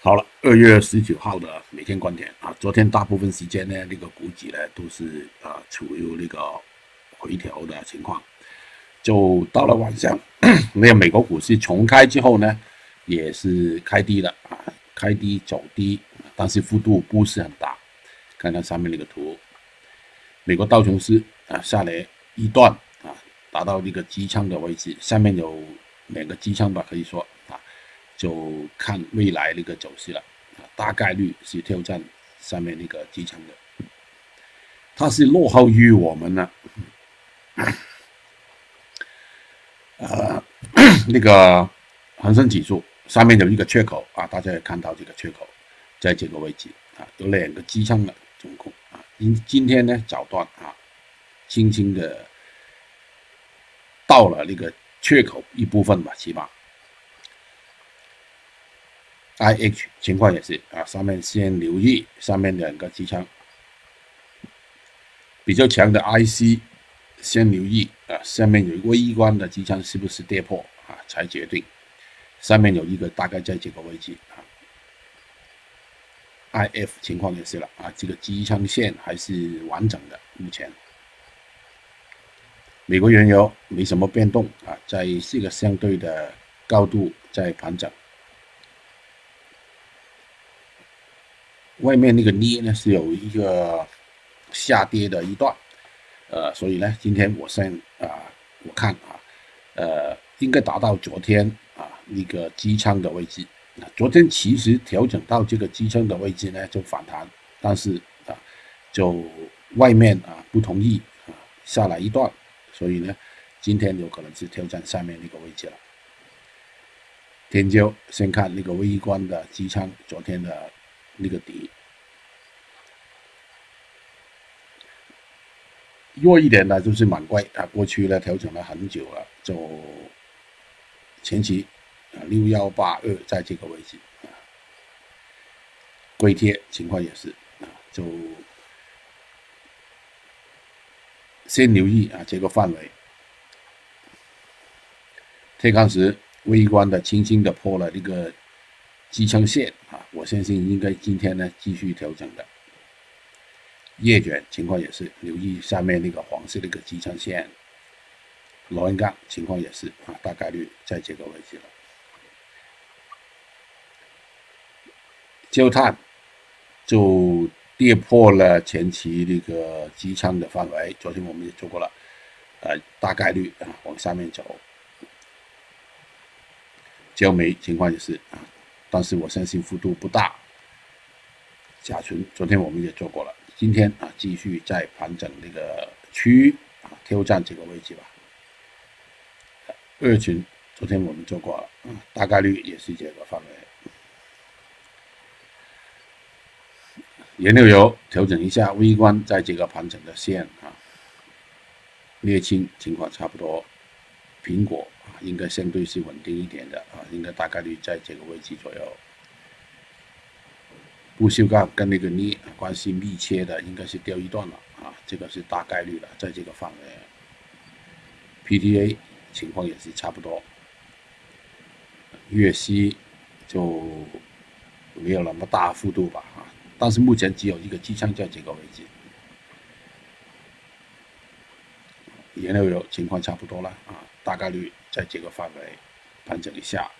好了，二月十九号的每天观点。啊，昨天大部分时间呢，那个股指呢都是啊处于那个回调的情况，就到了晚上，那个美国股市重开之后呢，也是开低的啊，开低走低，但是幅度不是很大。看看上面那个图，美国道琼斯啊下来一段啊，达到那个机枪的位置，下面有两个机枪吧，可以说。就看未来那个走势了啊，大概率是挑战上面那个支撑的，它是落后于我们呢，呃，那个恒生指数上面有一个缺口啊，大家也看到这个缺口在这个位置啊，有两个支撑的总共啊，今今天呢早段啊，轻轻的到了那个缺口一部分吧，起码。I H 情况也是啊，上面先留意上面两个机枪，比较强的 I C 先留意啊，下面有一个微观的机枪是不是跌破啊才决定，上面有一个大概在这个位置啊，I F 情况也是了啊，这个机枪线还是完整的，目前。美国原油没什么变动啊，在这个相对的高度在盘整。外面那个镍呢是有一个下跌的一段，呃，所以呢，今天我先啊，我看啊，呃，应该达到昨天啊那个机枪的位置。昨天其实调整到这个机枪的位置呢，就反弹，但是啊，就外面啊不同意啊下来一段，所以呢，今天有可能是挑战下面那个位置了。天骄先看那个微观的机枪，昨天的。那个底弱一点的，就是满贵啊，过去呢调整了很久了，就前期啊六幺八二在这个位置啊，硅贴情况也是啊，就先留意啊这个范围，铁矿石微观的轻轻的破了这个。机枪线啊，我相信应该今天呢继续调整的。叶卷情况也是，留意下面那个黄色那个机枪线。螺纹钢情况也是啊，大概率在这个位置了。焦炭就跌破了前期那个机枪的范围，昨天我们也做过了，呃，大概率啊往下面走。焦煤情况也是啊。但是我相信幅度不大。甲醇昨天我们也做过了，今天啊继续在盘整那个区域啊挑战这个位置吧。二群昨天我们做过了，嗯，大概率也是这个范围。原料油调整一下，微观在这个盘整的线啊，沥青情况差不多，苹果啊。应该相对是稳定一点的，应该大概率在这个位置左右。不锈钢跟那个镍关系密切的，应该是掉一段了啊，这个是大概率的，在这个范围。PTA 情况也是差不多，粤西就没有那么大幅度吧啊，但是目前只有一个机枪在这个位置。原料油情况差不多了啊，大概率。在这个范围盘整一下。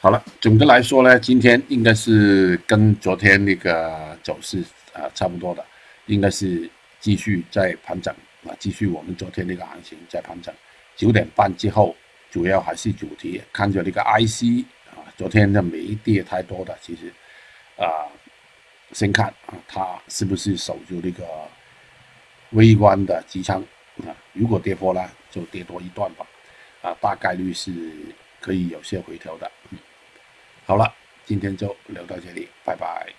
好了，总的来说呢，今天应该是跟昨天那个走势啊差不多的，应该是继续在盘整啊，继续我们昨天那个行情在盘整。九点半之后，主要还是主题，看着那个 IC 啊，昨天的没跌太多的，其实啊，先看啊，它是不是守住那个微观的支撑。啊，如果跌破了，就跌多一段吧，啊，大概率是可以有些回调的。好了，今天就聊到这里，拜拜。